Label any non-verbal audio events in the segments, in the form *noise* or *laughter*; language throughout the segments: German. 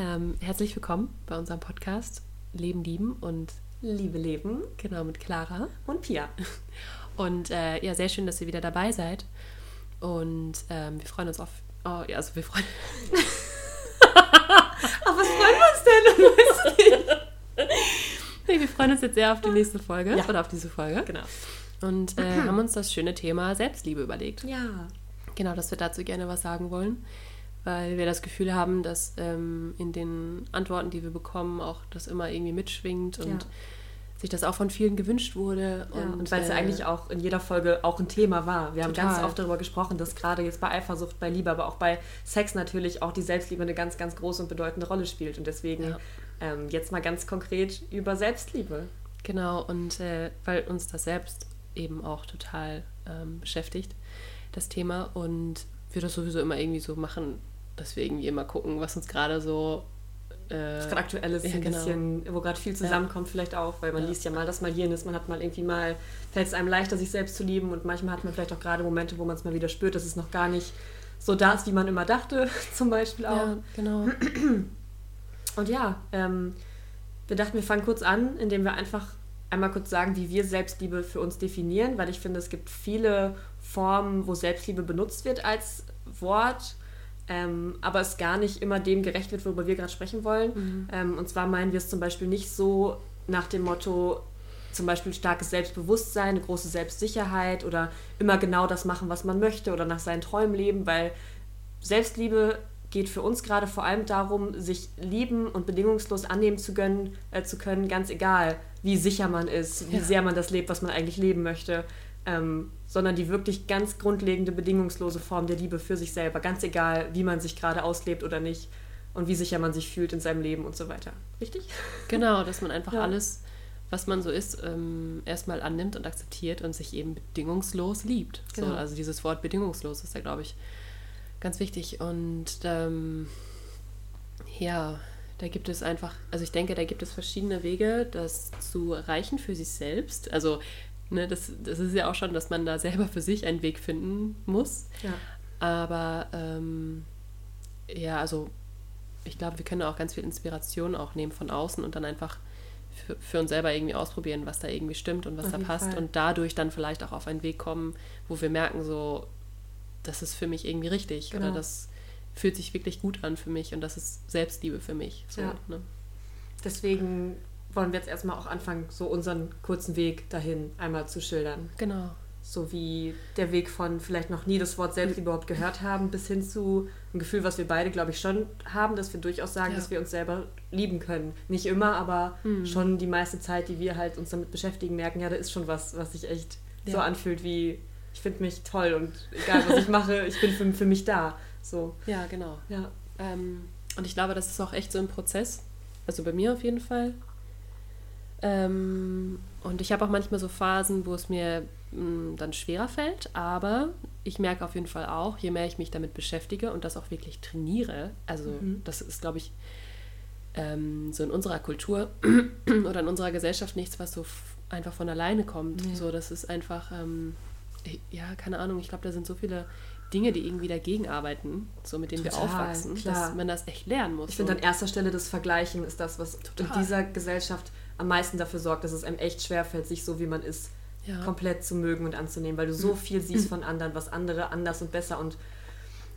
Ähm, herzlich willkommen bei unserem Podcast Leben, Lieben und Liebe Leben. Genau, mit Clara. Und Pia. *laughs* Und äh, ja, sehr schön, dass ihr wieder dabei seid. Und ähm, wir freuen uns auf. Oh, ja, also wir freuen. *laughs* Auf was freuen wir uns denn? *laughs* nee, wir freuen uns jetzt sehr auf die nächste Folge. Ja. Oder auf diese Folge. genau. Und äh, *clears throat* haben uns das schöne Thema Selbstliebe überlegt. Ja. Genau, dass wir dazu gerne was sagen wollen. Weil wir das Gefühl haben, dass ähm, in den Antworten, die wir bekommen, auch das immer irgendwie mitschwingt und Ja. sich das auch von vielen gewünscht wurde. Ja, und, und weil es ja äh, eigentlich auch in jeder Folge auch ein Thema war. Wir haben Total. ganz oft darüber gesprochen, dass gerade jetzt bei Eifersucht, bei Liebe, aber auch bei Sex natürlich auch die Selbstliebe eine ganz, ganz große und bedeutende Rolle spielt. Und deswegen ähm, jetzt mal ganz konkret über Selbstliebe. Genau, und äh, weil uns das selbst eben auch total ähm, beschäftigt, das Thema. Und wir das sowieso immer irgendwie so machen, dass wir irgendwie immer gucken, was uns gerade so. Äh, Was gerade aktuell ist, ja, ein genau. bisschen, wo gerade viel zusammenkommt, vielleicht auch, weil man Ja. liest ja mal das, mal jenes, man hat mal irgendwie mal, fällt es einem leichter, sich selbst zu lieben und manchmal hat man vielleicht auch gerade Momente, wo man es mal wieder spürt, dass es noch gar nicht so da ist, wie man immer dachte, *laughs* zum Beispiel auch. ja, genau. Und ja, ähm, wir dachten, wir fangen kurz an, indem wir einfach einmal kurz sagen, wie wir Selbstliebe für uns definieren, weil ich finde, es gibt viele Formen, wo Selbstliebe benutzt wird als Wort, ähm, aber es gar nicht immer dem gerecht wird, worüber wir gerade sprechen wollen. Ähm, und zwar meinen wir es zum Beispiel nicht so nach dem Motto, zum Beispiel starkes Selbstbewusstsein, eine große Selbstsicherheit oder immer genau das machen, was man möchte oder nach seinen Träumen leben, weil Selbstliebe geht für uns gerade vor allem darum, sich lieben und bedingungslos annehmen zu können, äh, zu können ganz egal, wie sicher man ist, wie Ja. sehr man das lebt, was man eigentlich leben möchte, ähm, sondern die wirklich ganz grundlegende, bedingungslose Form der Liebe für sich selber, ganz egal, wie man sich gerade auslebt oder nicht und wie sicher man sich fühlt in seinem Leben und so weiter. Richtig? Genau, dass man einfach Ja. alles, was man so ist, ähm, erstmal annimmt und akzeptiert und sich eben bedingungslos liebt. So, Genau. also dieses Wort bedingungslos ist da, glaube ich, ganz wichtig. Und ähm, ja, da gibt es einfach, also ich denke, da gibt es verschiedene Wege, das zu erreichen für sich selbst. Also, ne, das, das ist ja auch schon, dass man da selber für sich einen Weg finden muss. Ja. Aber ähm, ja, also ich glaube, wir können auch ganz viel Inspiration auch nehmen von außen und dann einfach für, für uns selber irgendwie ausprobieren, was da irgendwie stimmt und was Auf da passt Fall. und dadurch dann vielleicht auch auf einen Weg kommen, wo wir merken, so, das ist für mich irgendwie richtig Genau. oder das fühlt sich wirklich gut an für mich und das ist Selbstliebe für mich. So, Ja. ne? Deswegen wollen wir jetzt erstmal auch anfangen, so unseren kurzen Weg dahin einmal zu schildern. Genau. So wie der Weg von vielleicht noch nie das Wort Selbstliebe überhaupt gehört haben, bis hin zu ein Gefühl, was wir beide, glaube ich, schon haben, dass wir durchaus sagen, Ja. dass wir uns selber lieben können. Nicht immer, aber Mhm. schon die meiste Zeit, die wir halt uns damit beschäftigen, merken, ja, da ist schon was, was sich echt so Ja. anfühlt wie, ich finde mich toll und egal, was ich mache, ich bin für, für mich da. So, Ja, genau. ja. Ähm, und ich glaube, das ist auch echt so ein Prozess. Also bei mir auf jeden Fall. Ähm, und ich habe auch manchmal so Phasen, wo es mir mh, dann schwerer fällt, aber ich merke auf jeden Fall auch, je mehr ich mich damit beschäftige und das auch wirklich trainiere, also Mhm. das ist, glaube ich, ähm, so in unserer Kultur *clears throat* oder in unserer Gesellschaft nichts, was so einfach von alleine kommt. Nee. So, das ist einfach, ähm, ich- ja, keine Ahnung, ich glaube, da sind so viele Dinge, die irgendwie dagegen arbeiten, so mit denen wir Total, aufwachsen, klar. dass man das echt lernen muss. Ich finde, an erster Stelle das Vergleichen ist das, was Total. in dieser Gesellschaft am meisten dafür sorgt, dass es einem echt schwerfällt, sich so wie man ist, ja. komplett zu mögen und anzunehmen, weil du so viel siehst von anderen, was andere anders und besser und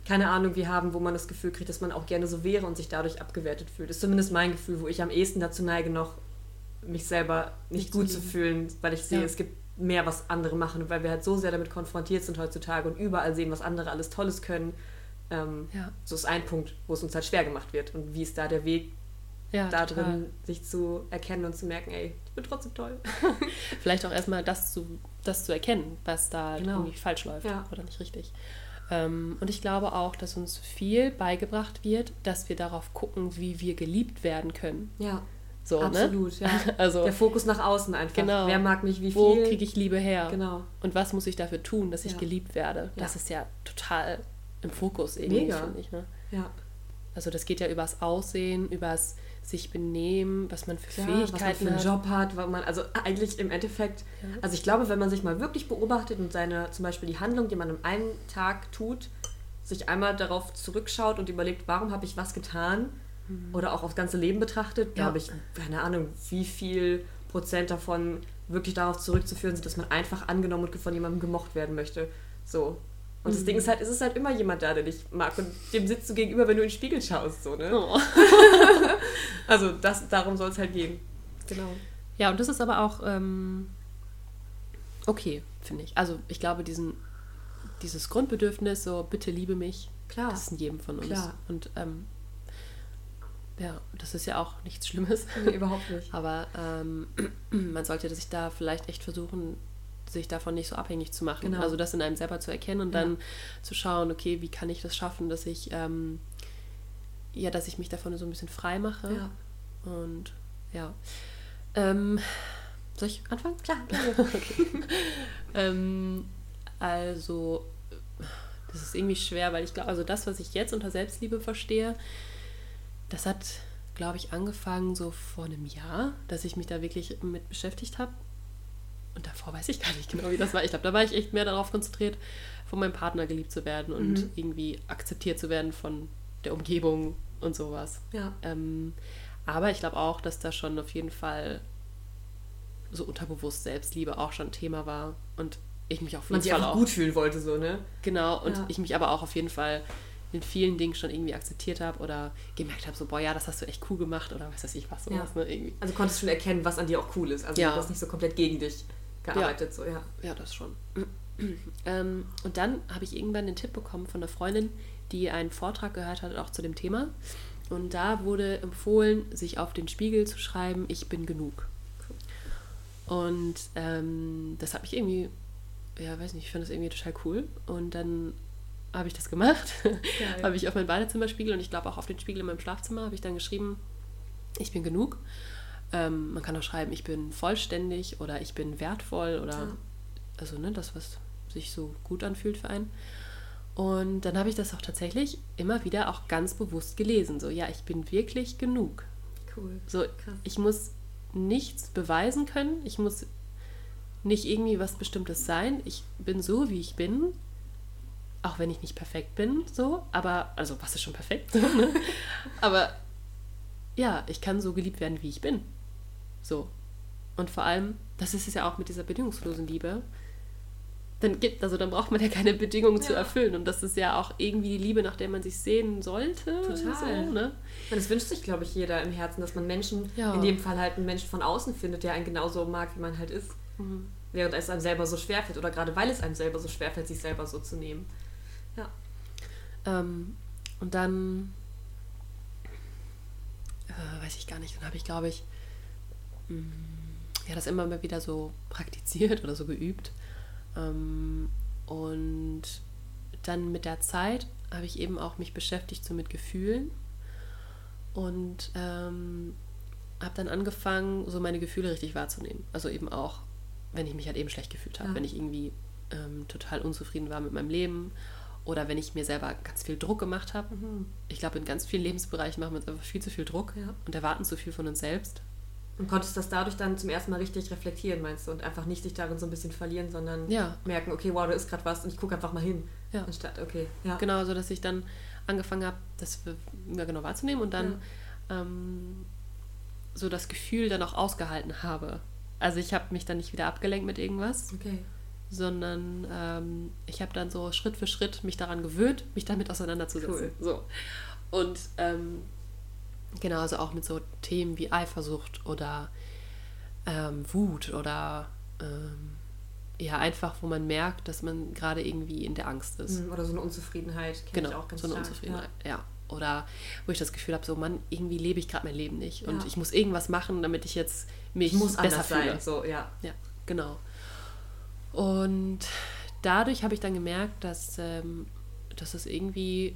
keine Ahnung wie haben, wo man das Gefühl kriegt, dass man auch gerne so wäre und sich dadurch abgewertet fühlt. ist zumindest mein Gefühl, wo ich am ehesten dazu neige, noch mich selber nicht, Nicht zu gut zu lieben. fühlen, weil ich sehe, Ja. es gibt mehr, was andere machen, weil wir halt so sehr damit konfrontiert sind heutzutage und überall sehen, was andere alles Tolles können. Ähm, Ja, so ist ein Punkt, wo es uns halt schwer gemacht wird. Und wie ist da der Weg, ja da total. drin sich zu erkennen und zu merken, ey, ich bin trotzdem toll. *laughs* Vielleicht auch erstmal das zu, das zu erkennen, was da Genau. irgendwie falsch läuft Ja. oder nicht richtig. Ähm, und ich glaube auch, dass uns viel beigebracht wird, dass wir darauf gucken, wie wir geliebt werden können. Ja, So, absolut. Ne? Ja. *laughs* Also, Der Fokus nach außen einfach. Genau. Wer mag mich wie wo viel? kriege ich Liebe her? Genau. Und was muss ich dafür tun, dass ich Ja. geliebt werde? Das Ja. ist ja total im Fokus irgendwie, finde ich. Ne? Ja. Also das geht ja übers Aussehen, übers sich benehmen, was man für Klar, was man Fähigkeiten für einen hat. Job hat, weil man, also eigentlich im Endeffekt, Ja. also ich glaube, wenn man sich mal wirklich beobachtet und seine, zum Beispiel die Handlung, die man am einen Tag tut, sich einmal darauf zurückschaut und überlegt, warum habe ich was getan, mhm. oder auch aufs ganze Leben betrachtet, ja. glaube ich, keine Ahnung, wie viel Prozent davon wirklich darauf zurückzuführen sind, dass man einfach angenommen und von jemandem gemocht werden möchte. So. Und mhm. das Ding ist halt, es ist halt immer jemand da, der dich mag und dem sitzt du gegenüber, wenn du in den Spiegel schaust, so, ne? Oh. *laughs* also das, darum soll es halt gehen. Genau. Ja, und das ist aber auch ähm, okay, finde ich. Also ich glaube, diesen, dieses Grundbedürfnis, so bitte liebe mich, Klar. das ist in jedem von uns. Klar. Und ähm, ja, das ist ja auch nichts Schlimmes. Nee, überhaupt nicht. *laughs* Aber ähm, *clears throat* man sollte sich da vielleicht echt versuchen, sich davon nicht so abhängig zu machen. Genau. Also das in einem selber zu erkennen und ja. dann zu schauen, okay, wie kann ich das schaffen, dass ich ähm, ja, dass ich mich davon so ein bisschen frei mache. Ja. Und ja. Ähm, soll ich anfangen? Klar. *laughs* okay. ähm, also, das ist irgendwie schwer, weil ich glaube, also das, was ich jetzt unter Selbstliebe verstehe, das hat, glaube ich, angefangen so vor einem Jahr, dass ich mich da wirklich mit beschäftigt habe. Und davor weiß ich gar nicht genau, wie das war. Ich glaube, da war ich echt mehr darauf konzentriert, von meinem Partner geliebt zu werden und mhm. irgendwie akzeptiert zu werden von der Umgebung und sowas. Ja. Ähm, aber ich glaube auch, dass da schon auf jeden Fall so unterbewusst Selbstliebe auch schon Thema war und ich mich auf jeden Man Fall auch gut fühlen wollte so, ne? Genau und ja. ich mich aber auch auf jeden Fall in vielen Dingen schon irgendwie akzeptiert habe oder gemerkt habe, so, boah, ja, das hast du echt cool gemacht oder was weiß ich was. Sowas, ja. ne, irgendwie. Also konntest du schon erkennen, was an dir auch cool ist. Also ja. du hast nicht so komplett gegen dich gearbeitet, ja. so, ja. Ja, das schon. *clears throat* ähm, und dann habe ich irgendwann den Tipp bekommen von einer Freundin, die einen Vortrag gehört hat, auch zu dem Thema. Und da wurde empfohlen, sich auf den Spiegel zu schreiben, ich bin genug. Und ähm, das hat mich irgendwie, ja, weiß nicht, ich fand das irgendwie total cool. Und dann habe ich das gemacht. Ja, *laughs* habe ich auf mein Badezimmerspiegel und ich glaube auch auf den Spiegel in meinem Schlafzimmer habe ich dann geschrieben, ich bin genug. Ähm, man kann auch schreiben, ich bin vollständig oder ich bin wertvoll oder ja. also ne, das, was sich so gut anfühlt für einen. Und dann habe ich das auch tatsächlich immer wieder auch ganz bewusst gelesen. So, ja, ich bin wirklich genug. Cool. So, Krass. ich muss nichts beweisen können. Ich muss nicht irgendwie was Bestimmtes sein. Ich bin so, wie ich bin. Auch wenn ich nicht perfekt bin, so. Aber, also, was ist schon perfekt? *laughs* Ne? aber ja, ich kann so geliebt werden, wie ich bin. So. Und vor allem, das ist es ja auch mit dieser bedingungslosen Liebe. Dann gibt, also dann braucht man ja keine Bedingungen ja. zu erfüllen. Und das ist ja auch irgendwie die Liebe, nach der man sich sehen sollte. Total. So, ne? Das wünscht sich, glaube ich, jeder im Herzen, dass man Menschen, ja. in dem Fall halt einen Menschen von außen findet, der einen genauso mag, wie man halt ist. Mhm. Während es einem selber so schwerfällt. Oder gerade weil es einem selber so schwerfällt, sich selber so zu nehmen. Ja. Ähm, und dann äh, weiß ich gar nicht, dann habe ich, glaube ich, ja, das immer mal wieder so praktiziert oder so geübt. Ähm, und dann mit der Zeit habe ich eben auch mich beschäftigt so mit Gefühlen und ähm, habe dann angefangen, so meine Gefühle richtig wahrzunehmen. Also eben auch, wenn ich mich halt eben schlecht gefühlt habe, ja. wenn ich irgendwie ähm, total unzufrieden war mit meinem Leben oder wenn ich mir selber ganz viel Druck gemacht habe. Mhm. Ich glaube, in ganz vielen Lebensbereichen machen wir uns einfach viel zu viel Druck ja. und erwarten zu viel von uns selbst. Und konntest das dadurch dann zum ersten Mal richtig reflektieren, meinst du? Und einfach nicht dich darin so ein bisschen verlieren, sondern ja. merken, okay, wow, da ist gerade was und ich gucke einfach mal hin. Ja. Anstatt, okay. Ja. Genau, so dass ich dann angefangen habe, das ja, genau wahrzunehmen und dann ähm, so das Gefühl dann auch ausgehalten habe. Also ich habe mich dann nicht wieder abgelenkt mit irgendwas. Okay sondern ähm, ich habe dann so Schritt für Schritt mich daran gewöhnt, mich damit auseinanderzusetzen. Cool. So. Und ähm, genau, also auch mit so Themen wie Eifersucht oder ähm, Wut oder ähm, ja, einfach, wo man merkt, dass man gerade irgendwie in der Angst ist. Mhm, oder so eine Unzufriedenheit. Genau, ich auch ganz so eine stark, Unzufriedenheit, ja. ja. Oder wo ich das Gefühl habe, so Mann, irgendwie lebe ich gerade mein Leben nicht. Und ja. ich muss irgendwas machen, damit ich jetzt mich ich muss besser fühle. Sein. So, ja. ja, genau. Und dadurch habe ich dann gemerkt, dass, ähm, dass es irgendwie,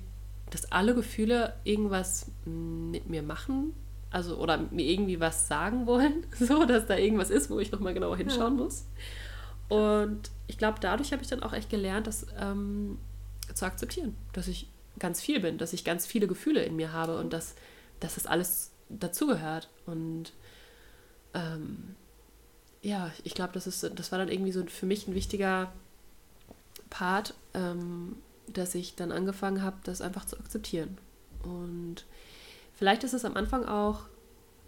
dass alle Gefühle irgendwas mit mir machen, also oder mir irgendwie was sagen wollen, *laughs* so dass da irgendwas ist, wo ich nochmal genauer hinschauen ja. muss. Und ich glaube, dadurch habe ich dann auch echt gelernt, das ähm, zu akzeptieren, dass ich ganz viel bin, dass ich ganz viele Gefühle in mir habe und dass, dass das alles dazugehört. Und ähm, ja, ich glaube, das das war dann irgendwie so für mich ein wichtiger Part, ähm, dass ich dann angefangen habe, das einfach zu akzeptieren. Und vielleicht ist es am Anfang auch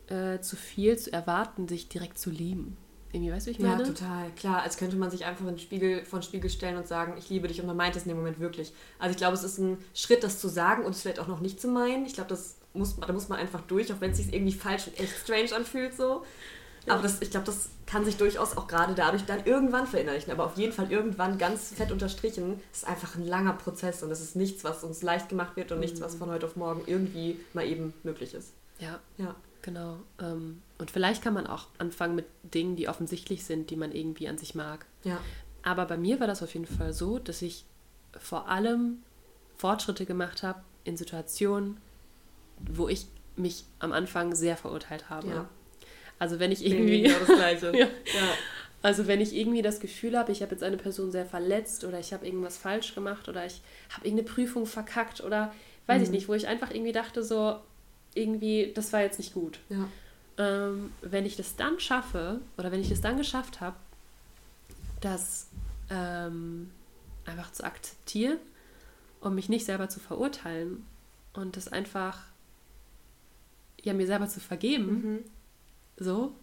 äh, zu viel zu erwarten, sich direkt zu lieben. Irgendwie, weißt du, ich meine? Ja, total. Klar, als könnte man sich einfach in den Spiegel, vor den Spiegel stellen und sagen, ich liebe dich und man meint es in dem Moment wirklich. Also ich glaube, es ist ein Schritt, das zu sagen und es vielleicht auch noch nicht zu meinen. Ich glaube, das muss, da muss man einfach durch, auch wenn es sich irgendwie falsch und echt strange anfühlt so. Aber das, ich glaube, das kann sich durchaus auch gerade dadurch dann irgendwann verinnerlichen. Aber auf jeden Fall irgendwann ganz fett unterstrichen, ist einfach ein langer Prozess und es ist nichts, was uns leicht gemacht wird und mhm. nichts, was mhm. von heute auf morgen irgendwie mal eben möglich ist. Ja. Ja. Genau. Ähm, und vielleicht kann man auch anfangen mit Dingen, die offensichtlich sind, die man irgendwie an sich mag. Ja. Aber bei mir war das auf jeden Fall so, dass ich vor allem Fortschritte gemacht habe in Situationen, wo ich mich am Anfang sehr verurteilt habe. Ja. Also wenn ich irgendwie. Genau das Gleiche. *laughs* ja. ja. Also wenn ich irgendwie das Gefühl habe, ich habe jetzt eine Person sehr verletzt oder ich habe irgendwas falsch gemacht oder ich habe irgendeine Prüfung verkackt oder weiß mhm. ich nicht, wo ich einfach irgendwie dachte, so, irgendwie, das war jetzt nicht gut. Ja. Ähm, wenn ich das dann schaffe oder wenn ich es dann geschafft habe, das ähm, einfach zu akzeptieren und mich nicht selber zu verurteilen und das einfach ja mir selber zu vergeben, mhm. So,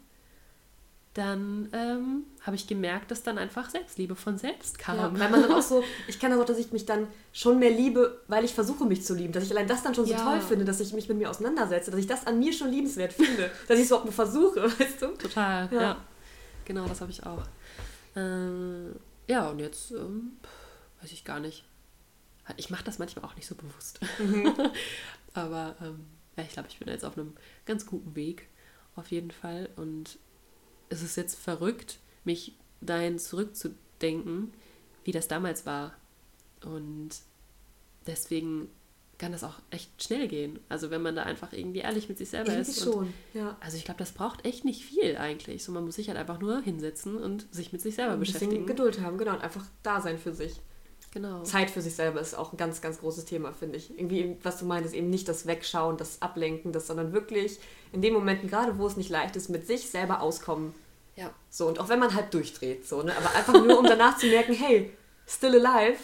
dann ähm, habe ich gemerkt, dass dann einfach Selbstliebe von selbst kam. Ja, weil man dann auch so, ich kann das auch, dass ich mich dann schon mehr liebe, weil ich versuche, mich zu lieben. Dass ich allein das dann schon so ja. toll finde, dass ich mich mit mir auseinandersetze, dass ich das an mir schon liebenswert finde, *laughs* dass ich es überhaupt nur versuche, *laughs* weißt du? Total, ja. ja. Genau, das habe ich auch. Ähm, ja, und jetzt ähm, weiß ich gar nicht. Ich mache das manchmal auch nicht so bewusst. Mhm. *laughs* Aber ähm, ja, ich glaube, ich bin jetzt auf einem ganz guten Weg, auf jeden Fall. Und es ist jetzt verrückt, mich dahin zurückzudenken, wie das damals war. Und deswegen kann das auch echt schnell gehen. Also wenn man da einfach irgendwie ehrlich mit sich selber irgendwie ist. schon, ja. Also ich glaube, das braucht echt nicht viel eigentlich. So man muss sich halt einfach nur hinsetzen und sich mit sich selber ein beschäftigen. Geduld haben, genau, und einfach da sein für sich. Genau. Zeit für sich selber ist auch ein ganz, ganz großes Thema, finde ich. Irgendwie, was du meinst, eben nicht das Wegschauen, das Ablenken, das, sondern wirklich in den Momenten, gerade wo es nicht leicht ist, mit sich selber auskommen. Ja. So, und auch wenn man halt durchdreht, so, ne? Aber einfach nur, um danach zu merken, hey, still alive.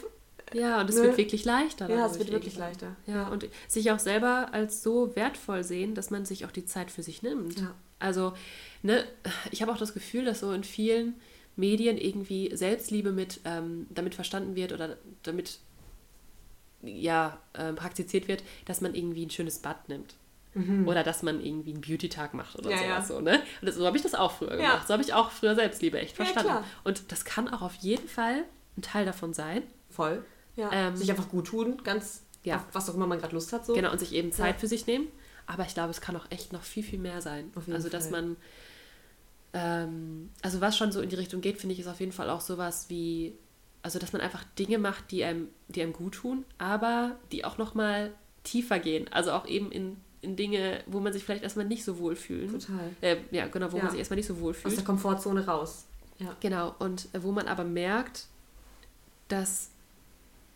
Ja, und es ne? wird wirklich leichter. Ja, es wird wirklich leichter. Ja, ja, und sich auch selber als so wertvoll sehen, dass man sich auch die Zeit für sich nimmt. Ja. Also, ne, ich habe auch das Gefühl, dass so in vielen Medien irgendwie Selbstliebe mit ähm, damit verstanden wird oder damit ja äh, praktiziert wird, dass man irgendwie ein schönes Bad nimmt. Mhm. Oder dass man irgendwie einen Beauty-Tag macht oder ja, sowas. Ja. So, ne? Und das, so habe ich das auch früher gemacht. Ja. So habe ich auch früher Selbstliebe echt verstanden. Und das kann auch auf jeden Fall ein Teil davon sein. Voll. Ähm, sich einfach gut tun, ganz, ja. was auch immer man gerade Lust hat. So. Genau, und sich eben Zeit für sich nehmen. Aber ich glaube, es kann auch echt noch viel, viel mehr sein. also, dass Fall. man ähm, also was schon so in die Richtung geht, finde ich, ist auf jeden Fall auch sowas wie, also dass man einfach Dinge macht, die einem, die einem gut tun, aber die auch nochmal tiefer gehen. Also auch eben in, in Dinge, wo man sich vielleicht erstmal nicht so wohl fühlt. Total. Äh, ja, genau, wo ja. man sich erstmal nicht so wohl fühlt. Aus der Komfortzone raus. Ja. Genau, und wo man aber merkt, dass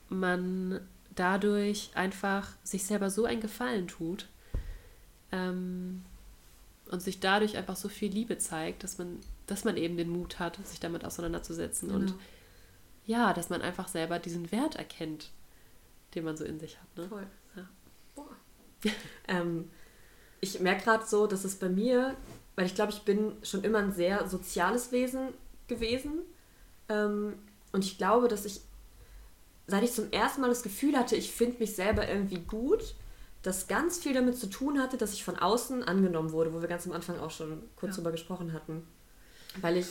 man dadurch einfach sich selber so einen Gefallen tut, ähm, und sich dadurch einfach so viel Liebe zeigt, dass man, dass man eben den Mut hat, sich damit auseinanderzusetzen genau. und ja, dass man einfach selber diesen Wert erkennt, den man so in sich hat. Ne? Voll. Ja. Boah. *laughs* ähm, ich merke gerade so, dass es bei mir, weil ich glaube, ich bin schon immer ein sehr soziales Wesen gewesen ähm, und ich glaube, dass ich, seit ich zum ersten Mal das Gefühl hatte, ich finde mich selber irgendwie gut, das ganz viel damit zu tun hatte, dass ich von außen angenommen wurde, wo wir ganz am Anfang auch schon kurz ja. drüber gesprochen hatten. Weil ich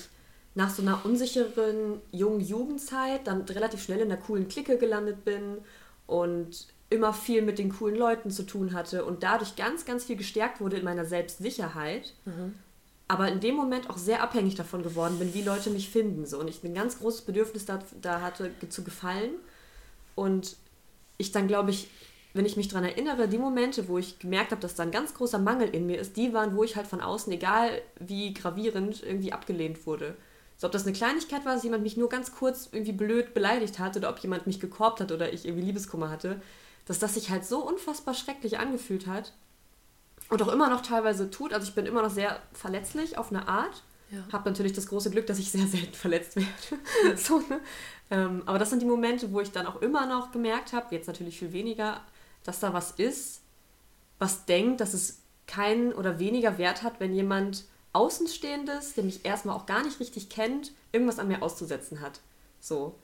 nach so einer unsicheren jungen Jugendzeit dann relativ schnell in einer coolen Clique gelandet bin und immer viel mit den coolen Leuten zu tun hatte und dadurch ganz, ganz viel gestärkt wurde in meiner Selbstsicherheit. Mhm. Aber in dem Moment auch sehr abhängig davon geworden bin, wie Leute mich finden. So. Und ich ein ganz großes Bedürfnis da, da hatte, zu gefallen. Und ich dann, glaube ich, wenn ich mich daran erinnere, die Momente, wo ich gemerkt habe, dass da ein ganz großer Mangel in mir ist, die waren, wo ich halt von außen, egal wie gravierend, irgendwie abgelehnt wurde. So, ob das eine Kleinigkeit war, dass jemand mich nur ganz kurz irgendwie blöd beleidigt hat oder ob jemand mich gekorbt hat oder ich irgendwie Liebeskummer hatte, dass das sich halt so unfassbar schrecklich angefühlt hat und auch immer noch teilweise tut. Also ich bin immer noch sehr verletzlich auf eine Art. Ja. Habe natürlich das große Glück, dass ich sehr selten verletzt werde. *laughs* so, ne? ähm, aber das sind die Momente, wo ich dann auch immer noch gemerkt habe, jetzt natürlich viel weniger, dass da was ist, was denkt, dass es keinen oder weniger Wert hat, wenn jemand Außenstehendes, der mich erstmal auch gar nicht richtig kennt, irgendwas an mir auszusetzen hat. So.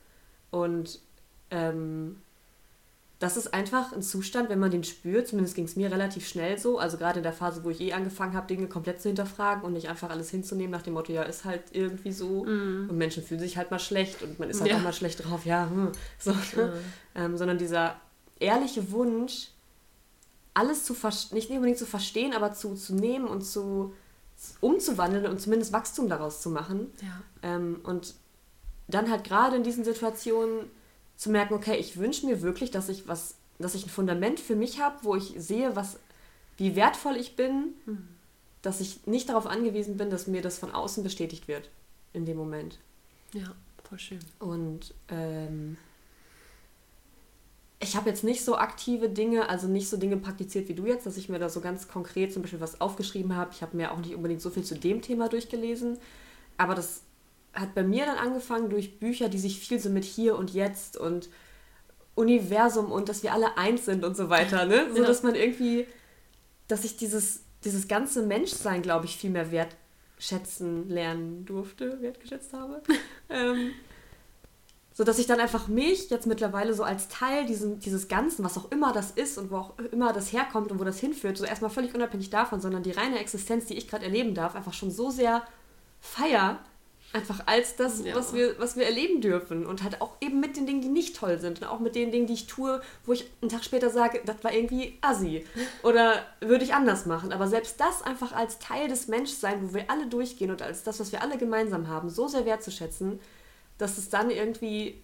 Und ähm, das ist einfach ein Zustand, wenn man den spürt, zumindest ging es mir relativ schnell so, also gerade in der Phase, wo ich eh angefangen habe, Dinge komplett zu hinterfragen und nicht einfach alles hinzunehmen nach dem Motto, ja, ist halt irgendwie so mm. und Menschen fühlen sich halt mal schlecht und man ist halt ja. auch mal schlecht drauf, ja, hm, so, ne? *laughs* ähm, sondern dieser ehrliche Wunsch, alles zu verstehen, nicht unbedingt zu verstehen, aber zu, zu nehmen und zu umzuwandeln und zumindest Wachstum daraus zu machen. Ja. Ähm, und dann halt gerade in diesen Situationen zu merken, okay, ich wünsche mir wirklich, dass ich was, dass ich ein Fundament für mich habe, wo ich sehe, was, wie wertvoll ich bin, mhm. dass ich nicht darauf angewiesen bin, dass mir das von außen bestätigt wird in dem Moment. Ja, voll schön. Und ähm, ich habe jetzt nicht so aktive Dinge, also nicht so Dinge praktiziert wie du jetzt, dass ich mir da so ganz konkret zum Beispiel was aufgeschrieben habe. Ich habe mir auch nicht unbedingt so viel zu dem Thema durchgelesen, aber das hat bei mir dann angefangen durch Bücher, die sich viel so mit hier und jetzt und Universum und dass wir alle eins sind und so weiter, ne? So ja. dass man irgendwie, dass ich dieses, dieses ganze Menschsein, glaube ich, viel mehr wertschätzen lernen durfte, wertgeschätzt habe. *laughs* ähm, so dass ich dann einfach mich jetzt mittlerweile so als Teil diesen, dieses Ganzen, was auch immer das ist und wo auch immer das herkommt und wo das hinführt, so erstmal völlig unabhängig davon, sondern die reine Existenz, die ich gerade erleben darf, einfach schon so sehr feier Einfach als das, ja. was, wir, was wir erleben dürfen. Und halt auch eben mit den Dingen, die nicht toll sind. Und auch mit den Dingen, die ich tue, wo ich einen Tag später sage, das war irgendwie assi. *laughs* Oder würde ich anders machen. Aber selbst das einfach als Teil des Menschseins, wo wir alle durchgehen und als das, was wir alle gemeinsam haben, so sehr wertzuschätzen, dass es dann irgendwie,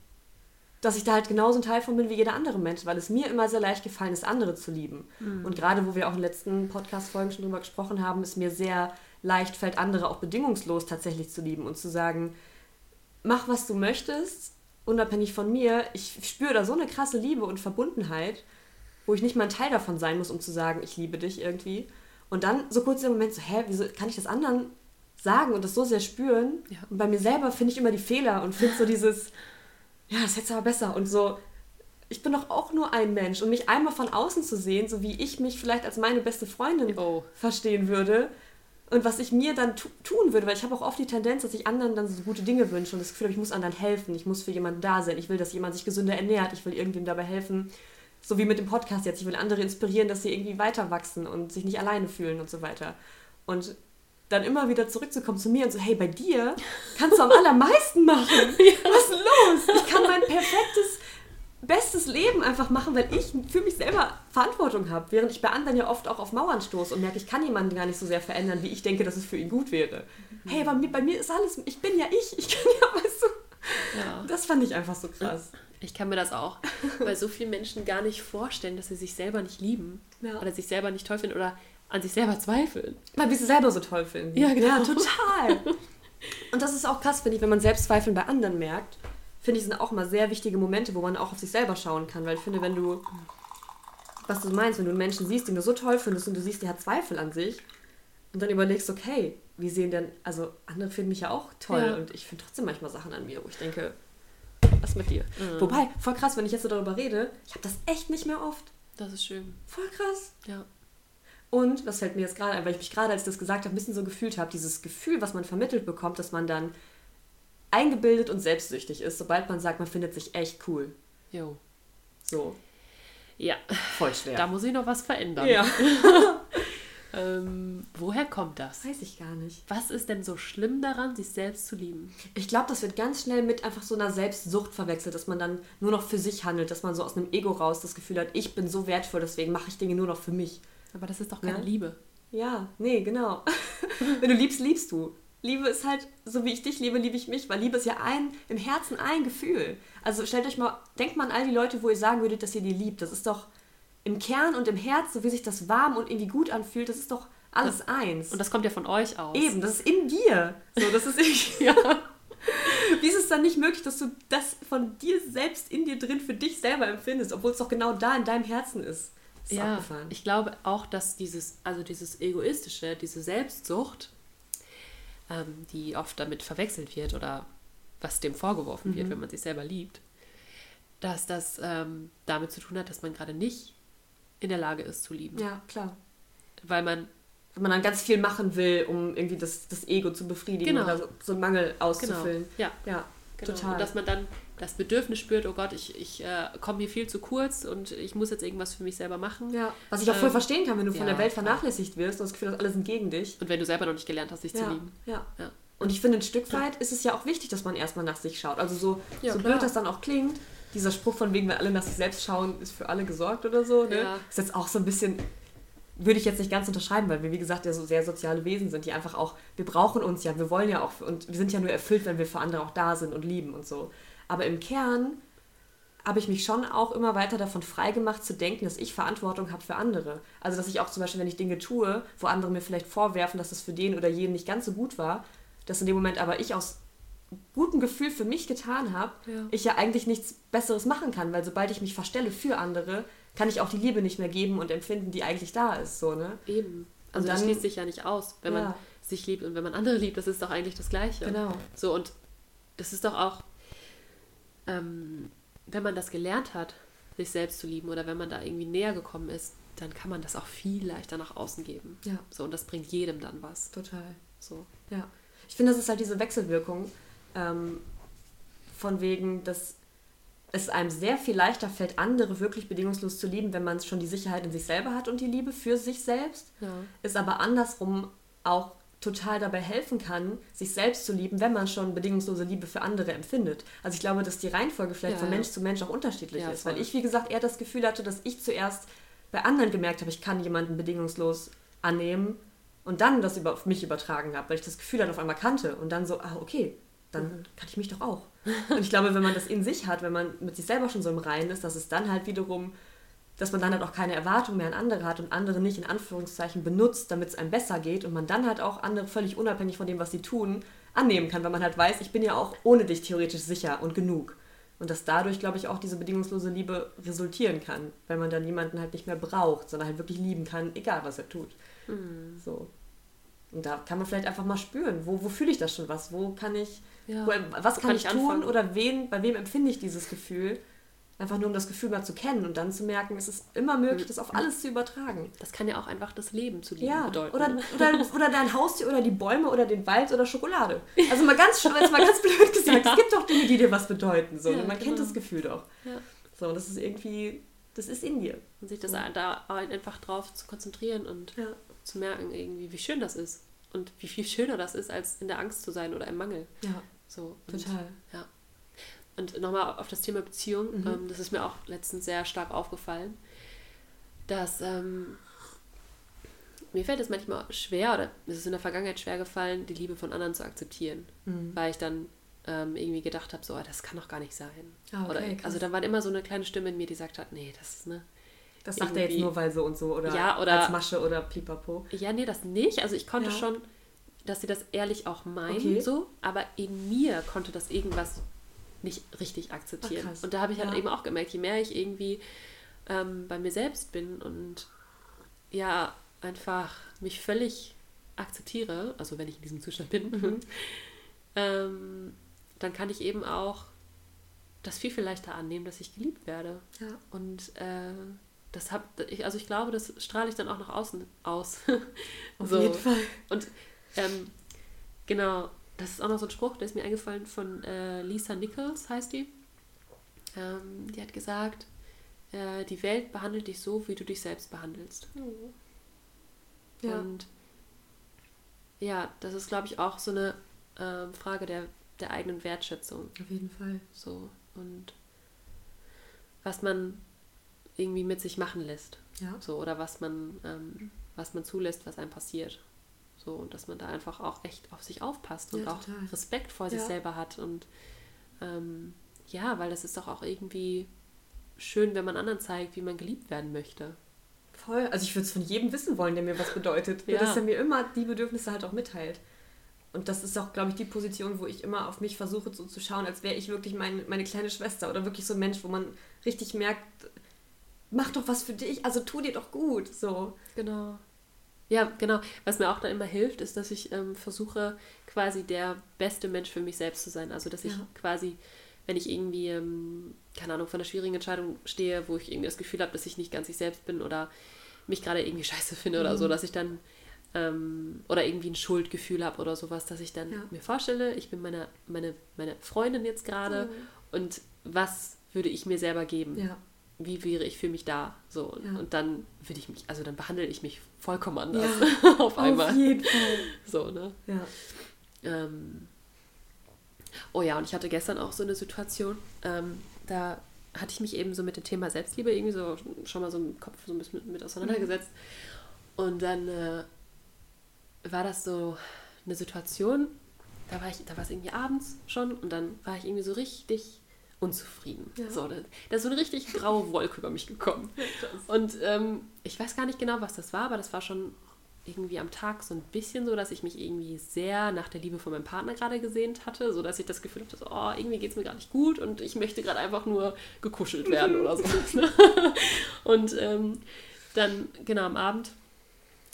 dass ich da halt genauso ein Teil von bin wie jeder andere Mensch, weil es mir immer sehr leicht gefallen ist, andere zu lieben. Mhm. Und gerade, wo wir auch in den letzten Podcast-Folgen schon drüber gesprochen haben, ist mir sehr leicht fällt, andere auch bedingungslos tatsächlich zu lieben und zu sagen, mach was du möchtest, unabhängig von mir. Ich spüre da so eine krasse Liebe und Verbundenheit, wo ich nicht mal ein Teil davon sein muss, um zu sagen, ich liebe dich irgendwie. Und dann so kurz im Moment so, hä, wieso kann ich das anderen sagen und das so sehr spüren? Ja. Und bei mir selber finde ich immer die Fehler und finde so dieses, *laughs* ja, das hätte aber besser und so. Ich bin doch auch nur ein Mensch und mich einmal von außen zu sehen, so wie ich mich vielleicht als meine beste Freundin oh. verstehen würde, und was ich mir dann tun würde, weil ich habe auch oft die Tendenz, dass ich anderen dann so gute Dinge wünsche und das Gefühl habe, ich muss anderen helfen, ich muss für jemanden da sein, ich will, dass jemand sich gesünder ernährt, ich will irgendwem dabei helfen. So wie mit dem Podcast jetzt. Ich will andere inspirieren, dass sie irgendwie weiter wachsen und sich nicht alleine fühlen und so weiter. Und dann immer wieder zurückzukommen zu mir und so, hey, bei dir kannst du am allermeisten machen. *laughs* Was ist los? Ich kann mein perfektes bestes Leben einfach machen, weil ich für mich selber Verantwortung habe, während ich bei anderen ja oft auch auf Mauern stoße und merke, ich kann jemanden gar nicht so sehr verändern, wie ich denke, dass es für ihn gut wäre. Mhm. Hey, bei mir, bei mir ist alles, ich bin ja ich, ich kann ja, weißt du, ja. das fand ich einfach so krass. Ich kann mir das auch bei so vielen Menschen gar nicht vorstellen, dass sie sich selber nicht lieben ja. oder sich selber nicht toll finden oder an sich selber zweifeln. Weil wir sie selber so toll finden. Ja, genau. Ja, total. *laughs* Und das ist auch krass, finde ich, wenn man Selbstzweifeln bei anderen merkt finde ich, sind auch mal sehr wichtige Momente, wo man auch auf sich selber schauen kann. Weil ich finde, wenn du, was du meinst, wenn du einen Menschen siehst, den du so toll findest und du siehst, der hat Zweifel an sich und dann überlegst, okay, wie sehen denn, also andere finden mich ja auch toll ja. und ich finde trotzdem manchmal Sachen an mir, wo ich denke, was mit dir? Mhm. Wobei, voll krass, wenn ich jetzt so darüber rede, ich habe das echt nicht mehr oft. Das ist schön. Voll krass. Ja. Und, was fällt mir jetzt gerade ein, weil ich mich gerade, als ich das gesagt habe, ein bisschen so gefühlt habe, dieses Gefühl, was man vermittelt bekommt, dass man dann eingebildet und selbstsüchtig ist, sobald man sagt, man findet sich echt cool. Jo. So. Ja. Voll schwer. Da muss ich noch was verändern. Ja. *laughs* ähm, woher kommt das? Weiß ich gar nicht. Was ist denn so schlimm daran, sich selbst zu lieben? Ich glaube, das wird ganz schnell mit einfach so einer Selbstsucht verwechselt, dass man dann nur noch für sich handelt, dass man so aus einem Ego raus das Gefühl hat, ich bin so wertvoll, deswegen mache ich Dinge nur noch für mich. Aber das ist doch keine ja? Liebe. Ja, nee, genau. *laughs* Wenn du liebst, liebst du. Liebe ist halt, so wie ich dich liebe, liebe ich mich, weil Liebe ist ja ein, im Herzen ein Gefühl. Also stellt euch mal, denkt mal an all die Leute, wo ihr sagen würdet, dass ihr die liebt. Das ist doch im Kern und im Herz, so wie sich das warm und irgendwie gut anfühlt, das ist doch alles das, eins. Und das kommt ja von euch aus. Eben, das ist in dir. So, das ist irgendwie, *laughs* *laughs* ja. Wie ist es dann nicht möglich, dass du das von dir selbst in dir drin für dich selber empfindest, obwohl es doch genau da in deinem Herzen ist? Ist ja, ich glaube auch, dass dieses, also dieses egoistische, diese Selbstsucht, ähm, die oft damit verwechselt wird oder was dem vorgeworfen mhm. wird, wenn man sich selber liebt, dass das ähm, damit zu tun hat, dass man gerade nicht in der Lage ist zu lieben. Ja, klar. Weil man. Wenn man dann ganz viel machen will, um irgendwie das, das Ego zu befriedigen Genau. oder so, so einen Mangel auszufüllen. Ja, Ja, genau. total. Und dass man dann das Bedürfnis spürt, oh Gott, ich, ich äh, komme hier viel zu kurz und ich muss jetzt irgendwas für mich selber machen. ja. Was ich auch voll Ähm, verstehen kann, wenn du von ja, der Welt vernachlässigt wirst und das Gefühl hast, alles sind gegen dich. Und wenn du selber noch nicht gelernt hast, dich zu Ja, lieben. ja. Ja. Und ich finde, ein Stück weit ist es ja auch wichtig, dass man erstmal nach sich schaut. Also so, so blöd das dann auch klingt, dieser Spruch von wegen, wenn alle nach sich selbst schauen, ist für alle gesorgt oder so, ne? Ist jetzt auch so ein bisschen, würde ich jetzt nicht ganz unterschreiben, weil wir, wie gesagt, ja so sehr soziale Wesen sind, die einfach auch, wir brauchen uns ja, wir wollen ja auch, und wir sind ja nur erfüllt, wenn wir für andere auch da sind und lieben und so. Aber im Kern habe ich mich schon auch immer weiter davon freigemacht zu denken, dass ich Verantwortung habe für andere. Also dass ich auch zum Beispiel, wenn ich Dinge tue, wo andere mir vielleicht vorwerfen, dass es für den oder jeden nicht ganz so gut war, dass in dem Moment aber ich aus gutem Gefühl für mich getan habe, Ja. ich ja eigentlich nichts Besseres machen kann, weil sobald ich mich verstelle für andere, kann ich auch die Liebe nicht mehr geben und empfinden, die eigentlich da ist. So, ne? Eben. Also Und das dann- schließt sich ja nicht aus. Wenn man Ja. sich liebt und wenn man andere liebt, das ist doch eigentlich das Gleiche. Genau. So, und das ist doch auch, ähm, wenn man das gelernt hat, sich selbst zu lieben oder wenn man da irgendwie näher gekommen ist, dann kann man das auch viel leichter nach außen geben. Ja, So, und das bringt jedem dann was. total. So. Ja. Ich finde, das ist halt diese Wechselwirkung ähm, von wegen, dass es einem sehr viel leichter fällt, andere wirklich bedingungslos zu lieben, wenn man schon die Sicherheit in sich selber hat und die Liebe für sich selbst. Ja. es aber andersrum auch total dabei helfen kann, sich selbst zu lieben, wenn man schon bedingungslose Liebe für andere empfindet. Also ich glaube, dass die Reihenfolge vielleicht Ja, von ja. Mensch zu Mensch auch unterschiedlich Ja, ist, weil ich, wie gesagt, eher das Gefühl hatte, dass ich zuerst bei anderen gemerkt habe, ich kann jemanden bedingungslos annehmen und dann das über, auf mich übertragen habe, weil ich das Gefühl dann auf einmal kannte und dann so, ah, okay, dann Mhm. kann ich mich doch auch. Und ich glaube, wenn man das in sich hat, wenn man mit sich selber schon so im Reinen ist, dass es dann halt wiederum dass man dann halt auch keine Erwartung mehr an andere hat und andere nicht in Anführungszeichen benutzt, damit es einem besser geht und man dann halt auch andere völlig unabhängig von dem, was sie tun, annehmen kann, weil man halt weiß, ich bin ja auch ohne dich theoretisch sicher und genug. Und dass dadurch, glaube ich, auch diese bedingungslose Liebe resultieren kann, weil man dann jemanden halt nicht mehr braucht, sondern halt wirklich lieben kann, egal was er tut. Mhm. So. Und da kann man vielleicht einfach mal spüren, wo, wo fühle ich das schon was, wo kann ich, Ja. wo, was kann, kann ich ich tun oder wen, bei wem empfinde ich dieses Gefühl? Einfach nur um das Gefühl mal zu kennen und dann zu merken, es ist immer möglich, das auf alles zu übertragen. Das kann ja auch einfach das Leben zu lieben Ja, bedeuten. oder, *laughs* oder, oder dein Haustier oder die Bäume oder den Wald oder Schokolade. Also mal ganz, jetzt mal ganz blöd gesagt, *laughs* Ja. es gibt doch Dinge, die dir was bedeuten. So. Ja, man kennt genau. das Gefühl doch. Ja. So, und das ist irgendwie, das ist in dir. Und sich das da einfach drauf zu konzentrieren und zu merken, irgendwie, wie schön das ist. Und wie viel schöner das ist, als in der Angst zu sein oder im Mangel. Ja, So. Und, total. Ja. Und nochmal auf das Thema Beziehung, Mhm. ähm, das ist mir auch letztens sehr stark aufgefallen, dass ähm, mir fällt es manchmal schwer, oder es ist in der Vergangenheit schwer gefallen, die Liebe von anderen zu akzeptieren, Mhm. weil ich dann ähm, irgendwie gedacht habe, so, ah, das kann doch gar nicht sein. Ah, okay, oder, also da war immer so eine kleine Stimme in mir, die gesagt hat, nee, das ist ne. Das sagt er jetzt nur, weil so und so oder, Ja, oder- als Masche oder Pipapo. Ja, nee, das nicht. Also ich konnte Ja. schon, dass sie das ehrlich auch meinen, Okay. so, aber in mir konnte das irgendwas nicht richtig akzeptieren. Ach, und da habe ich halt Ja. eben auch gemerkt, je mehr ich irgendwie ähm, bei mir selbst bin und ja, einfach mich völlig akzeptiere, also wenn ich in diesem Zustand bin, Mhm. *laughs* ähm, dann kann ich eben auch das viel, viel leichter annehmen, dass ich geliebt werde. Ja. Und äh, das hab, ich, also ich glaube, das strahle ich dann auch nach außen aus. *laughs* Auf So. jeden Fall. Und ähm, genau, das ist auch noch so ein Spruch, der ist mir eingefallen von äh, Lisa Nichols, heißt die. Ähm, die hat gesagt, äh, die Welt behandelt dich so, wie du dich selbst behandelst. Ja. Und ja, das ist, glaube ich, auch so eine ähm, Frage der, der eigenen Wertschätzung. Auf jeden Fall. So. Und was man irgendwie mit sich machen lässt. Ja. So, oder was man, ähm, was man zulässt, was einem passiert. So, und dass man da einfach auch echt auf sich aufpasst und Ja, auch. Respekt vor sich Ja. selber hat. Und ähm, ja, weil das ist doch auch irgendwie schön, wenn man anderen zeigt, wie man geliebt werden möchte. Voll. Also ich würde es von jedem wissen wollen, der mir was bedeutet. *laughs* Ja. Dass er mir immer die Bedürfnisse halt auch mitteilt. Und das ist auch, glaube ich, die Position, wo ich immer auf mich versuche so zu schauen, als wäre ich wirklich mein, meine kleine Schwester oder wirklich so ein Mensch, wo man richtig merkt, mach doch was für dich, also tu dir doch gut. So. Genau. Ja, genau. Was mir auch dann immer hilft, ist, dass ich ähm, versuche, quasi der beste Mensch für mich selbst zu sein. Also, dass ich Ja. quasi wenn ich irgendwie, ähm, keine Ahnung, vor einer schwierigen Entscheidung stehe, wo ich irgendwie das Gefühl habe, dass ich nicht ganz ich selbst bin oder mich gerade irgendwie *laughs* scheiße finde mhm. oder so, mhm. dass ich dann ähm, oder irgendwie ein Schuldgefühl habe oder sowas, dass ich dann ja. mir vorstelle, ich bin meine, meine, meine Freundin jetzt gerade mhm. und was würde ich mir selber geben? Ja. Wie wäre ich für mich da? So, und, ja. und dann würde ich mich, also dann behandle ich mich vollkommen anders *laughs* auf einmal. Auf jeden Fall. So, ne? Ja. Ähm, oh ja, und ich hatte gestern auch so eine Situation, ähm, da hatte ich mich eben so mit dem Thema Selbstliebe irgendwie so schon mal so im Kopf so ein bisschen mit, mit auseinandergesetzt. Mhm. Und dann äh, war das so eine Situation, da war ich, da war es irgendwie abends schon und dann war ich irgendwie so richtig unzufrieden. Ja. So, da, da, ist so eine richtig graue Wolke über mich gekommen. *laughs* Und ähm, ich weiß gar nicht genau, was das war, aber das war schon irgendwie am Tag so ein bisschen so, dass ich mich irgendwie sehr nach der Liebe von meinem Partner gerade gesehnt hatte, so dass ich das Gefühl hatte, so, oh, irgendwie geht es mir gar nicht gut und ich möchte gerade einfach nur gekuschelt werden *laughs* oder so. *laughs* Und ähm, dann, genau, am Abend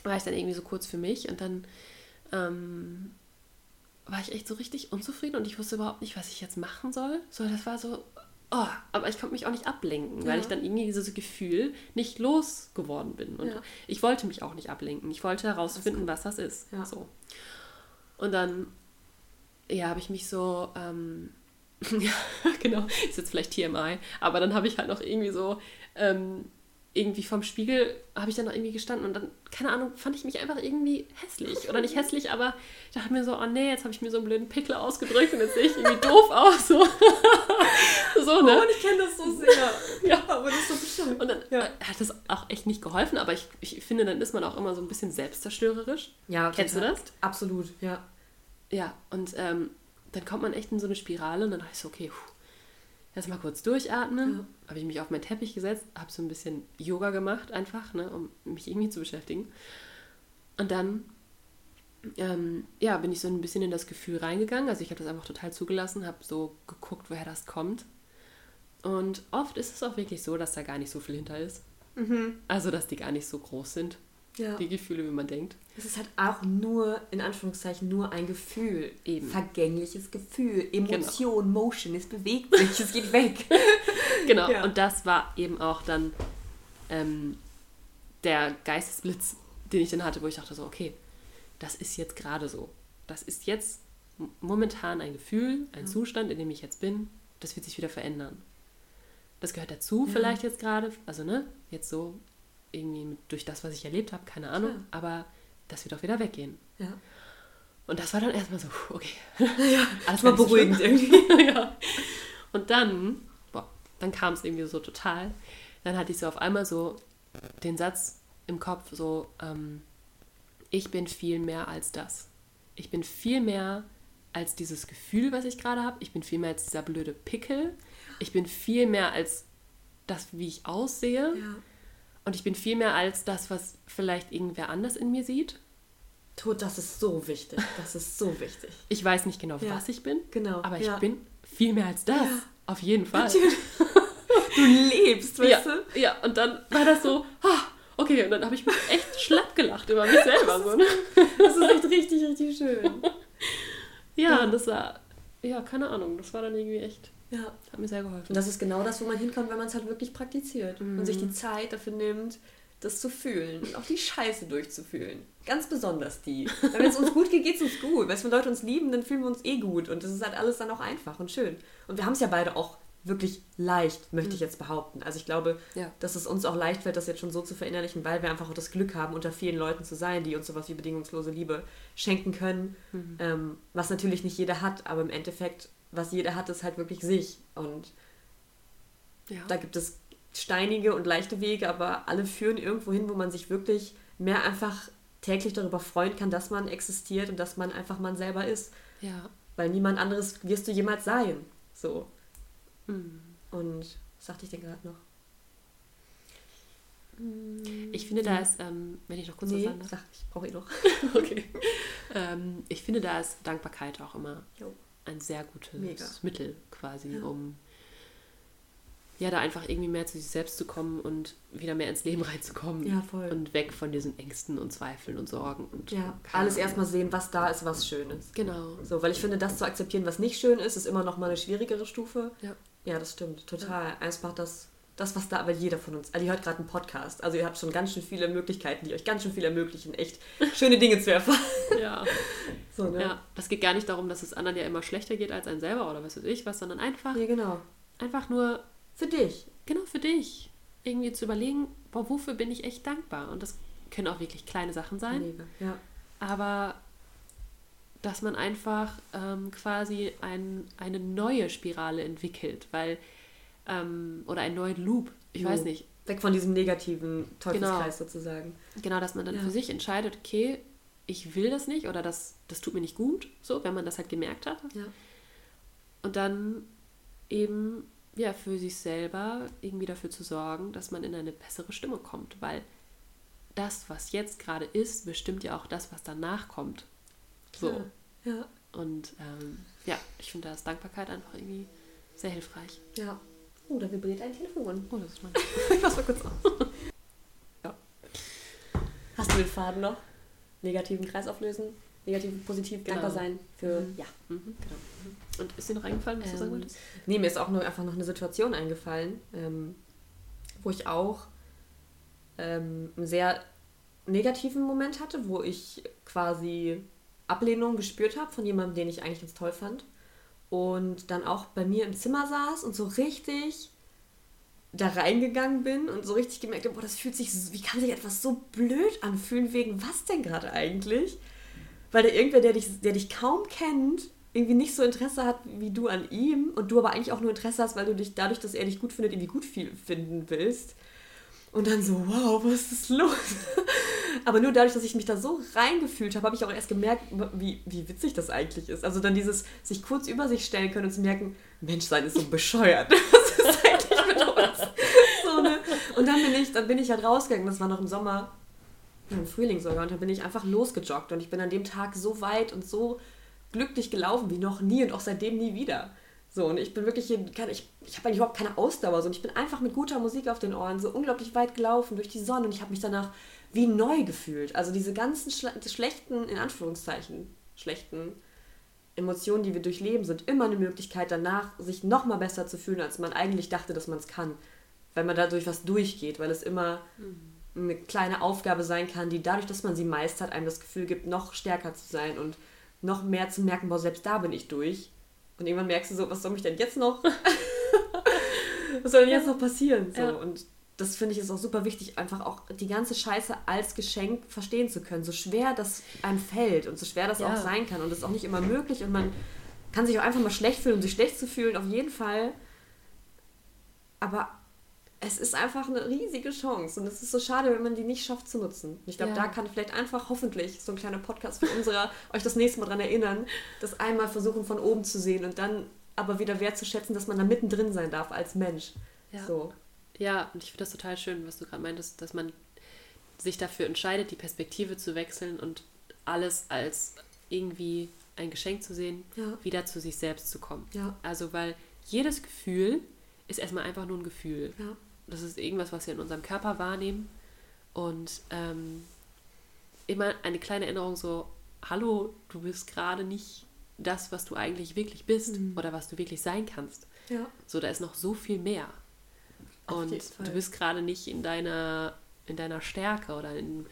war ich dann irgendwie so kurz für mich und dann ähm, war ich echt so richtig unzufrieden und ich wusste überhaupt nicht, was ich jetzt machen soll. So, das war so, oh, aber ich konnte mich auch nicht ablenken, ja. weil ich dann irgendwie dieses Gefühl nicht losgeworden bin. Und ja. ich wollte mich auch nicht ablenken. Ich wollte herausfinden, was das ist. Ja. So. Und dann, ja, habe ich mich so, ähm, *laughs* ja, genau, ist jetzt vielleicht TMI, aber dann habe ich halt noch irgendwie so ähm, irgendwie vom Spiegel habe ich dann noch irgendwie gestanden und dann, keine Ahnung, fand ich mich einfach irgendwie hässlich. Oder nicht hässlich, aber ich dachte mir so, oh nee, jetzt habe ich mir so einen blöden Pickel ausgedrückt und jetzt sehe ich irgendwie doof aus. So, *laughs* so ne? Oh, ich kenne das so sehr. *laughs* ja, aber das ist so bestimmt. Und dann ja. hat das auch echt nicht geholfen, aber ich, ich finde, dann ist man auch immer so ein bisschen selbstzerstörerisch. Ja, Kennst total. du das? Absolut, ja. Ja, und ähm, dann kommt man echt in so eine Spirale und dann dachte ich so, okay, puh, erstmal kurz durchatmen. Ja. Habe ich mich auf meinen Teppich gesetzt, habe so ein bisschen Yoga gemacht, einfach, ne, um mich irgendwie zu beschäftigen. Und dann ähm, ja, bin ich so ein bisschen in das Gefühl reingegangen. Also ich habe das einfach total zugelassen, habe so geguckt, woher das kommt. Und oft ist es auch wirklich so, dass da gar nicht so viel hinter ist. Mhm. Also, dass die gar nicht so groß sind ja. die Gefühle, wie man denkt. Es ist halt auch nur, in Anführungszeichen, nur ein Gefühl. Eben. Vergängliches Gefühl. Emotion, genau. Motion, es bewegt sich, es geht weg. *laughs* genau, ja. und das war eben auch dann ähm, der Geistesblitz, den ich dann hatte, wo ich dachte so, okay, das ist jetzt gerade so. Das ist jetzt momentan ein Gefühl, ein ja. Zustand, in dem ich jetzt bin. Das wird sich wieder verändern. Das gehört dazu vielleicht jetzt gerade, also ne, jetzt so irgendwie durch das, was ich erlebt habe, keine Ahnung, Klar. aber das wird auch wieder weggehen. Ja. Und das war dann erstmal so, okay. Ja, *laughs* alles war beruhigend irgendwie. *laughs* ja. Und dann, boah, dann kam es irgendwie so total. Dann hatte ich so auf einmal so den Satz im Kopf, so, ähm, ich bin viel mehr als das. Ich bin viel mehr als dieses Gefühl, was ich gerade habe. Ich bin viel mehr als dieser blöde Pickel. Ich bin viel mehr als das, wie ich aussehe. Ja. Und ich bin viel mehr als das, was vielleicht irgendwer anders in mir sieht. Tod, das ist so wichtig. Das ist so wichtig. Ich weiß nicht genau, ja. was ich bin. Genau. Aber ich ja. bin viel mehr als das. Ja. Auf jeden Fall. Natürlich. *laughs* Du lebst, weißt du? Ja, und dann war das so, ah, okay, und dann habe ich mich echt *laughs* schlapp gelacht über mich selber. So, ne? Das ist echt richtig, richtig schön. *laughs* Ja, und das war, ja, keine Ahnung, das war dann irgendwie echt ja. Hat mir sehr geholfen. Und das ist genau das, wo man hinkommt, wenn man es halt wirklich praktiziert mhm. und sich die Zeit dafür nimmt, das zu fühlen und auch die Scheiße durchzufühlen. Ganz besonders die. wenn es uns gut geht, geht es uns gut. Weil wenn Leute uns lieben, dann fühlen wir uns eh gut. Und das ist halt alles dann auch einfach und schön. Und wir haben es ja beide auch wirklich leicht, möchte ich mhm. jetzt behaupten. Also ich glaube, ja. dass es uns auch leicht fällt, das jetzt schon so zu verinnerlichen, weil wir einfach auch das Glück haben, unter vielen Leuten zu sein, die uns sowas wie bedingungslose Liebe schenken können. Mhm. Ähm, was natürlich nicht jeder hat, aber im Endeffekt was jeder hat, ist halt wirklich sich. Und ja. da gibt es steinige und leichte Wege, aber alle führen irgendwo hin, wo man sich wirklich mehr einfach täglich darüber freuen kann, dass man existiert und dass man einfach man selber ist. Ja. Weil niemand anderes wirst du jemals sein. So. Mhm. Und was sagte ich denn gerade noch? Ich finde, da ist, ähm, wenn ich noch kurz nee, was sagen darf. Sag, ich brauche eh noch. *laughs* okay. ähm, ich finde, da ist Dankbarkeit auch immer jo ein sehr gutes Mega. Mittel quasi, ja. um ja, da einfach irgendwie mehr zu sich selbst zu kommen und wieder mehr ins Leben *laughs* reinzukommen. Ja, voll. Und weg von diesen Ängsten und Zweifeln und Sorgen. Und Ja, alles erstmal sehen, was da ist, was schön ist. Genau. So, weil ich finde, das zu akzeptieren, was nicht schön ist, ist immer noch mal eine schwierigere Stufe. Ja. Ja, das stimmt, total. Einfach das, das, was da, aber jeder von uns, also ihr hört gerade einen Podcast, also ihr habt schon ganz schön viele Möglichkeiten, die euch ganz schön viel ermöglichen, echt *laughs* schöne Dinge zu erfahren. Ja. *laughs* So, ne? ja. Das geht gar nicht darum, dass es anderen ja immer schlechter geht als einem selber oder was weiß ich was, sondern einfach, Nee, genau. einfach nur Für dich. genau für dich. Irgendwie zu überlegen, boah, wofür bin ich echt dankbar? Und das können auch wirklich kleine Sachen sein. Mega. Ja. aber dass man einfach ähm, quasi ein, eine neue Spirale entwickelt, weil ähm, oder einen neuen Loop, ich Jo. weiß nicht, Weg von diesem negativen Teufelskreis sozusagen. genau, dass man dann Ja. für sich entscheidet, okay, ich will das nicht oder das, das tut mir nicht gut, so, wenn man das halt gemerkt hat. Ja. Und dann eben ja für sich selber irgendwie dafür zu sorgen, dass man in eine bessere Stimmung kommt, weil das, was jetzt gerade ist, bestimmt ja auch das, was danach kommt. So. Ja. Ja. Und ähm, ja, ich finde da ist Dankbarkeit einfach irgendwie sehr hilfreich. ja. Oh, da vibriert ein Telefon. Oh, das ist mein. Ich mach's mal kurz auf. Ja. Hast du den Faden noch? Negativen Kreis auflösen? Negativ, positiv, Genau. dankbar sein für. Mhm. Ja. Mhm, genau. Mhm. Und ist dir noch eingefallen, was du sagen Ähm, wolltest? nee, mir ist auch nur einfach noch eine Situation eingefallen, ähm, wo ich auch ähm, einen sehr negativen Moment hatte, wo ich quasi Ablehnung gespürt habe von jemandem, den ich eigentlich ganz toll fand. Und dann auch bei mir im Zimmer saß und so richtig da reingegangen bin und so richtig gemerkt habe, boah, das fühlt sich, so- wie kann sich etwas so blöd anfühlen, wegen was denn gerade eigentlich? Weil da irgendwer, der dich, der dich kaum kennt, irgendwie nicht so Interesse hat wie du an ihm und du aber eigentlich auch nur Interesse hast, weil du dich dadurch, dass er dich gut findet, irgendwie gut finden willst. Und dann so, wow, was ist los? *laughs* aber nur dadurch, dass ich mich da so reingefühlt habe, habe ich auch erst gemerkt, wie, wie witzig das eigentlich ist. Also dann dieses sich kurz über sich stellen können und zu merken, Mensch, sein ist so bescheuert. *laughs* Was ist eigentlich mit uns? Ne? Und dann bin ich, dann bin ich halt rausgegangen, das war noch im Sommer, im Frühling sogar, und dann bin ich einfach losgejoggt und ich bin an dem Tag so weit und so glücklich gelaufen wie noch nie und auch seitdem nie wieder. So, und ich bin wirklich, hier, ich, ich habe eigentlich überhaupt keine Ausdauer, so, und ich bin einfach mit guter Musik auf den Ohren so unglaublich weit gelaufen durch die Sonne und ich habe mich danach wie neu gefühlt. Also diese ganzen schle schlechten, in Anführungszeichen, schlechten Emotionen, die wir durchleben, sind immer eine Möglichkeit danach, sich noch mal besser zu fühlen, als man eigentlich dachte, dass man es kann. Weil man dadurch was durchgeht, weil es immer eine kleine Aufgabe sein kann, die dadurch, dass man sie meistert, einem das Gefühl gibt, noch stärker zu sein und noch mehr zu merken, boah, selbst da bin ich durch. Und irgendwann merkst du so, was soll mich denn jetzt noch? *laughs* was soll denn jetzt noch passieren? So. Ja. Und das finde ich ist auch super wichtig, einfach auch die ganze Scheiße als Geschenk verstehen zu können. So schwer das einem fällt und so schwer das Ja. auch sein kann. Und das ist auch nicht immer möglich und man kann sich auch einfach mal schlecht fühlen, um sich schlecht zu fühlen, auf jeden Fall. Aber es ist einfach eine riesige Chance und es ist so schade, wenn man die nicht schafft zu nutzen. Ich glaube, Ja. da kann vielleicht einfach hoffentlich so ein kleiner Podcast wie unserer euch das nächste Mal daran erinnern, das einmal versuchen von oben zu sehen und dann aber wieder wertzuschätzen, dass man da mittendrin sein darf als Mensch. Ja. So. Ja, und ich finde das total schön, was du gerade meintest, dass man sich dafür entscheidet, die Perspektive zu wechseln und alles als irgendwie ein Geschenk zu sehen, Ja. wieder zu sich selbst zu kommen. Ja. Also, weil jedes Gefühl ist erstmal einfach nur ein Gefühl. Ja. Das ist irgendwas, was wir in unserem Körper wahrnehmen. Und ähm, immer eine kleine Erinnerung so, hallo, du bist gerade nicht das, was du eigentlich wirklich bist Mhm. oder was du wirklich sein kannst. Ja. So, da ist noch so viel mehr. Auf Und du bist gerade nicht in deiner, in deiner Stärke oder in,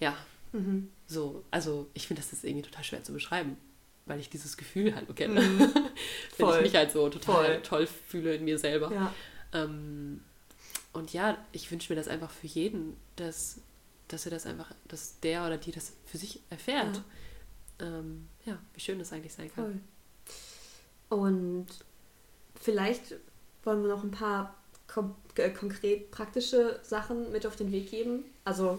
ja, Mhm. so. Also, ich finde, das ist irgendwie total schwer zu beschreiben, weil ich dieses Gefühl halt kenne. Mhm. *laughs* Wenn ich mich halt so total Voll. toll fühle in mir selber. Ja. Ähm, und ja, ich wünsche mir das einfach für jeden, dass, dass er das einfach, dass der oder die das für sich erfährt. Ja, ähm, ja wie schön das eigentlich sein kann. Voll. Und vielleicht wollen wir noch ein paar äh, konkret praktische Sachen mit auf den Weg geben. Also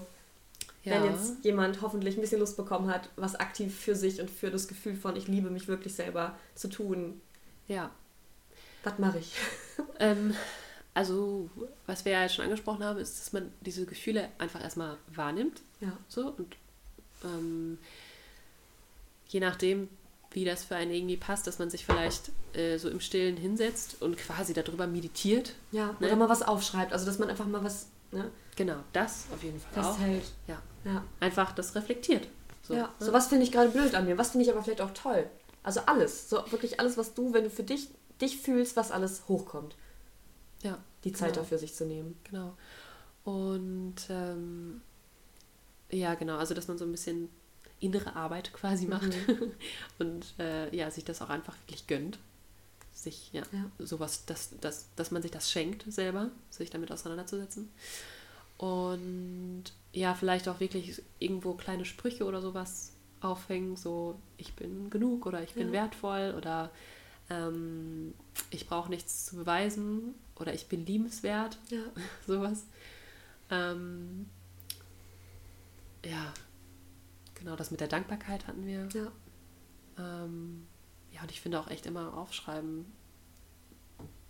Ja, wenn jetzt jemand hoffentlich ein bisschen Lust bekommen hat, was aktiv für sich und für das Gefühl von ich liebe mich wirklich selber zu tun, ja. was mache ich? Ähm, also, was wir ja jetzt schon angesprochen haben, ist, dass man diese Gefühle einfach erstmal wahrnimmt. Ja. So und ähm, je nachdem, wie das für einen irgendwie passt, dass man sich vielleicht äh, so im Stillen hinsetzt und quasi darüber meditiert. Ja, ne? oder mal was aufschreibt. Also, dass man einfach mal was. Ne? Genau, das auf jeden Fall Festhält. auch. Ja. ja. Einfach das reflektiert. So, ja, ne? so was finde ich gerade blöd an mir, was finde ich aber vielleicht auch toll. Also alles, so wirklich alles, was du, wenn du für dich, dich fühlst, was alles hochkommt. Ja. Die Zeit genau. dafür sich zu nehmen. Genau. Und ähm, ja, genau, also dass man so ein bisschen innere Arbeit quasi mhm. macht mhm. *laughs* und äh, ja, sich das auch einfach wirklich gönnt. Sich, ja, ja. sowas, dass, dass, dass man sich das schenkt selber, sich damit auseinanderzusetzen. Und ja, vielleicht auch wirklich irgendwo kleine Sprüche oder sowas aufhängen, so ich bin genug oder ich bin ja. wertvoll oder ähm, ich brauche nichts zu beweisen oder ich bin liebenswert, ja. *laughs* sowas. Ähm, ja, genau, das mit der Dankbarkeit hatten wir. Ja. Ähm, ja, und ich finde auch echt immer aufschreiben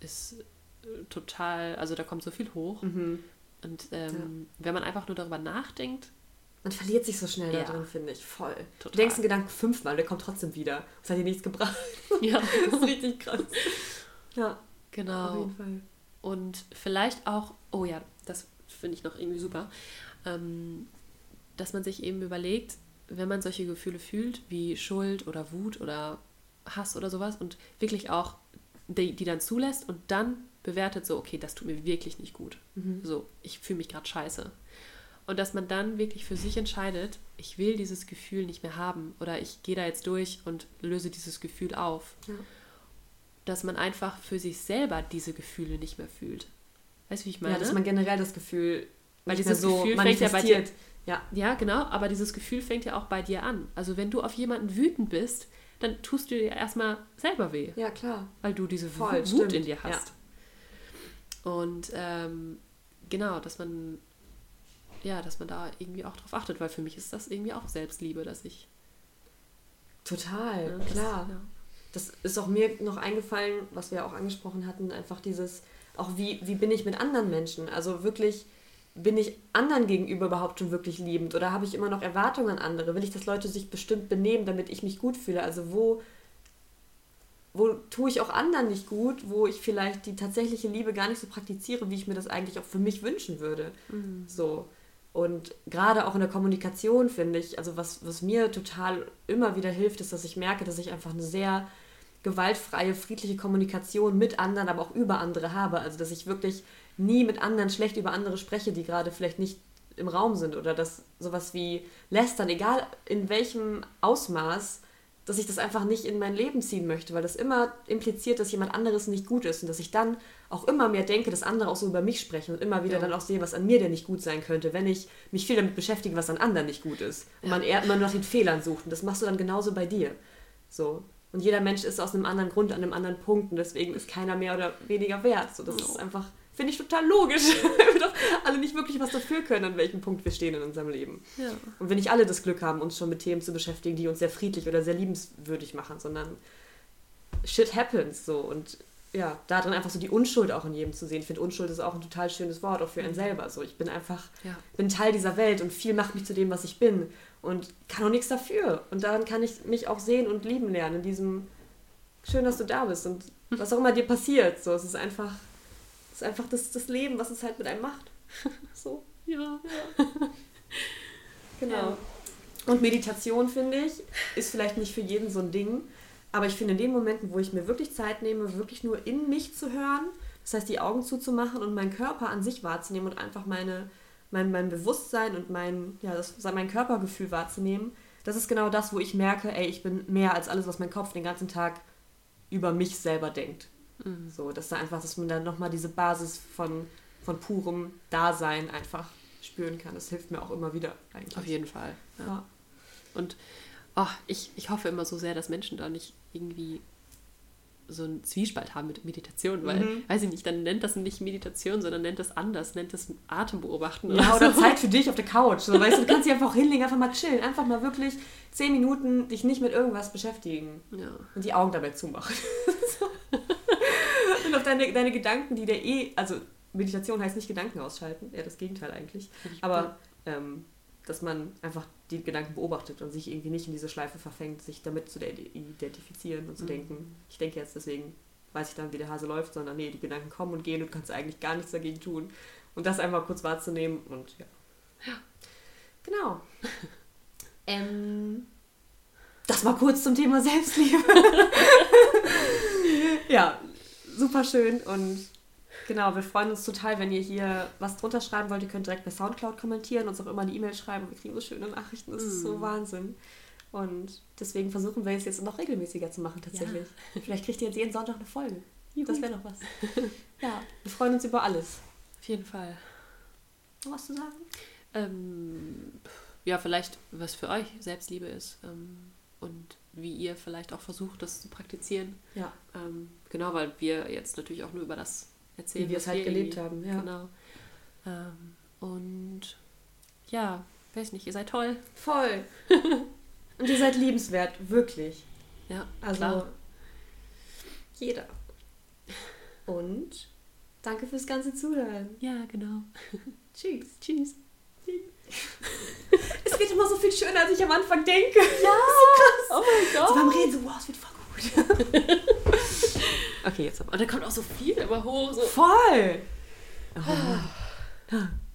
ist äh, total, also da kommt so viel hoch. Mhm. Und ähm, ja. wenn man einfach nur darüber nachdenkt. Man verliert sich so schnell ja. da drin, finde ich. Voll. Total. Du denkst einen Gedanken fünfmal, der kommt trotzdem wieder. Das hat dir nichts gebracht. *laughs* Ja. *laughs* das ist richtig krass. Ja. Genau. Auf jeden Fall. Und vielleicht auch, oh ja, das finde ich noch irgendwie super, ähm, dass man sich eben überlegt, wenn man solche Gefühle fühlt, wie Schuld oder Wut oder Hass oder sowas und wirklich auch die, die dann zulässt und dann bewertet so, okay, das tut mir wirklich nicht gut. Mhm. So, ich fühle mich gerade scheiße. Und dass man dann wirklich für sich entscheidet, ich will dieses Gefühl nicht mehr haben oder ich gehe da jetzt durch und löse dieses Gefühl auf. Ja. Dass man einfach für sich selber diese Gefühle nicht mehr fühlt. Weißt du, wie ich meine? Ja, dass man generell das Gefühl weil dieses so Gefühl fängt ja bei dir ja. ja, genau, aber dieses Gefühl fängt ja auch bei dir an. Also wenn du auf jemanden wütend bist, dann tust du dir erstmal selber weh. Ja, klar. Weil du diese Voll, Wut stimmt. in dir hast. Ja. Und ähm, genau, dass man ja, dass man da irgendwie auch drauf achtet, weil für mich ist das irgendwie auch Selbstliebe, dass ich total, ja, klar. Das, ja. das ist auch mir noch eingefallen, was wir auch angesprochen hatten, einfach dieses auch wie wie bin ich mit anderen Menschen? Also wirklich bin ich anderen gegenüber überhaupt schon wirklich liebend oder habe ich immer noch Erwartungen an andere? Will ich, dass Leute sich bestimmt benehmen, damit ich mich gut fühle? Also wo, wo tue ich auch anderen nicht gut, wo ich vielleicht die tatsächliche Liebe gar nicht so praktiziere, wie ich mir das eigentlich auch für mich wünschen würde? Mhm. So. Und gerade auch in der Kommunikation finde ich, also was, was mir total immer wieder hilft, ist, dass ich merke, dass ich einfach eine sehr gewaltfreie, friedliche Kommunikation mit anderen, aber auch über andere habe. Also dass ich wirklich nie mit anderen schlecht über andere spreche, die gerade vielleicht nicht im Raum sind oder dass sowas wie lästern, egal in welchem Ausmaß, dass ich das einfach nicht in mein Leben ziehen möchte, weil das immer impliziert, dass jemand anderes nicht gut ist und dass ich dann auch immer mehr denke, dass andere auch so über mich sprechen und immer wieder ja. dann auch sehe, was an mir denn nicht gut sein könnte, wenn ich mich viel damit beschäftige, was an anderen nicht gut ist. Und ja. man eher immer nur nach den Fehlern sucht. Und das machst du dann genauso bei dir. So. Und jeder Mensch ist aus einem anderen Grund an einem anderen Punkt und deswegen ist keiner mehr oder weniger wert. So, das ist einfach Finde ich total logisch. weil *laughs* wir doch alle nicht wirklich was dafür können, an welchem Punkt wir stehen in unserem Leben. Ja. Und wenn nicht alle das Glück haben, uns schon mit Themen zu beschäftigen, die uns sehr friedlich oder sehr liebenswürdig machen, sondern shit happens so. Und ja, da drin einfach so die Unschuld auch in jedem zu sehen. Ich finde, Unschuld ist auch ein total schönes Wort, auch für einen mhm. selber. So, ich bin einfach, ja. bin Teil dieser Welt und viel macht mich zu dem, was ich bin. Und kann auch nichts dafür. Und daran kann ich mich auch sehen und lieben lernen, in diesem schön, dass du da bist und *laughs* was auch immer dir passiert. So, es ist einfach ist einfach das, das Leben, was es halt mit einem macht. *laughs* so. Ja. ja. *laughs* genau. Ja. Und Meditation, finde ich, ist vielleicht nicht für jeden so ein Ding. Aber ich finde, in den Momenten, wo ich mir wirklich Zeit nehme, wirklich nur in mich zu hören, das heißt, die Augen zuzumachen und meinen Körper an sich wahrzunehmen und einfach meine, mein, mein Bewusstsein und mein, ja, das, mein Körpergefühl wahrzunehmen, das ist genau das, wo ich merke, ey, ich bin mehr als alles, was mein Kopf den ganzen Tag über mich selber denkt. Mhm. So, dass da einfach, dass man dann nochmal diese Basis von, von purem Dasein einfach spüren kann. Das hilft mir auch immer wieder eigentlich. Auf jeden Fall. Ja. ja. Und oh, ich, ich hoffe immer so sehr, dass Menschen da nicht irgendwie so einen Zwiespalt haben mit Meditation, weil, mhm. weiß ich nicht, dann nennt das nicht Meditation, sondern nennt das anders, nennt das Atem beobachten. Oder ja, oder so. Zeit für dich auf der Couch. So, weißt du, du kannst *laughs* dich einfach auch hinlegen, einfach mal chillen, einfach mal wirklich zehn Minuten dich nicht mit irgendwas beschäftigen ja. und die Augen dabei zumachen. *laughs* auf deine, deine Gedanken, die der eh, also Meditation heißt nicht Gedanken ausschalten, eher das Gegenteil eigentlich. Aber ähm, dass man einfach die Gedanken beobachtet und sich irgendwie nicht in diese Schleife verfängt, sich damit zu identifizieren und zu Mhm. denken, ich denke jetzt, deswegen weiß ich dann, wie der Hase läuft, sondern nee, die Gedanken kommen und gehen und du kannst eigentlich gar nichts dagegen tun. Und das einfach kurz wahrzunehmen und ja. Genau. *laughs* ähm, das war kurz zum Thema Selbstliebe. *laughs* ja, super schön und genau, wir freuen uns total, wenn ihr hier was drunter schreiben wollt. Ihr könnt direkt bei Soundcloud kommentieren, uns auch immer eine E-Mail schreiben. Wir kriegen so schöne Nachrichten, das ist so Mm. Wahnsinn. Und deswegen versuchen wir es jetzt noch regelmäßiger zu machen tatsächlich. Vielleicht kriegt ihr jetzt jeden Sonntag eine Folge. Das wäre doch was. *laughs* Ja, wir freuen uns über alles. Auf jeden Fall. Noch was zu sagen? Ähm, ja, vielleicht, was für euch Selbstliebe ist ähm, und wie ihr vielleicht auch versucht, das zu praktizieren. Ja, Ähm, genau, weil wir jetzt natürlich auch nur über das erzählen, wie wir es halt gelebt haben. Ja. Genau. Ähm, und ja, weiß nicht, ihr seid toll. Voll. *laughs* Und ihr seid liebenswert, wirklich. Ja, Also klar. jeder. Und danke fürs ganze Zuhören. Ja, genau. Tschüss. *laughs* Tschüss. *laughs* Es wird immer so viel schöner, als ich am Anfang denke. Ja, *laughs* so krass. oh mein So Gott. beim Reden so, wow, es wird voll gut. *laughs* Okay, jetzt aber. Und da kommt auch so viel immer hoch. So. Voll.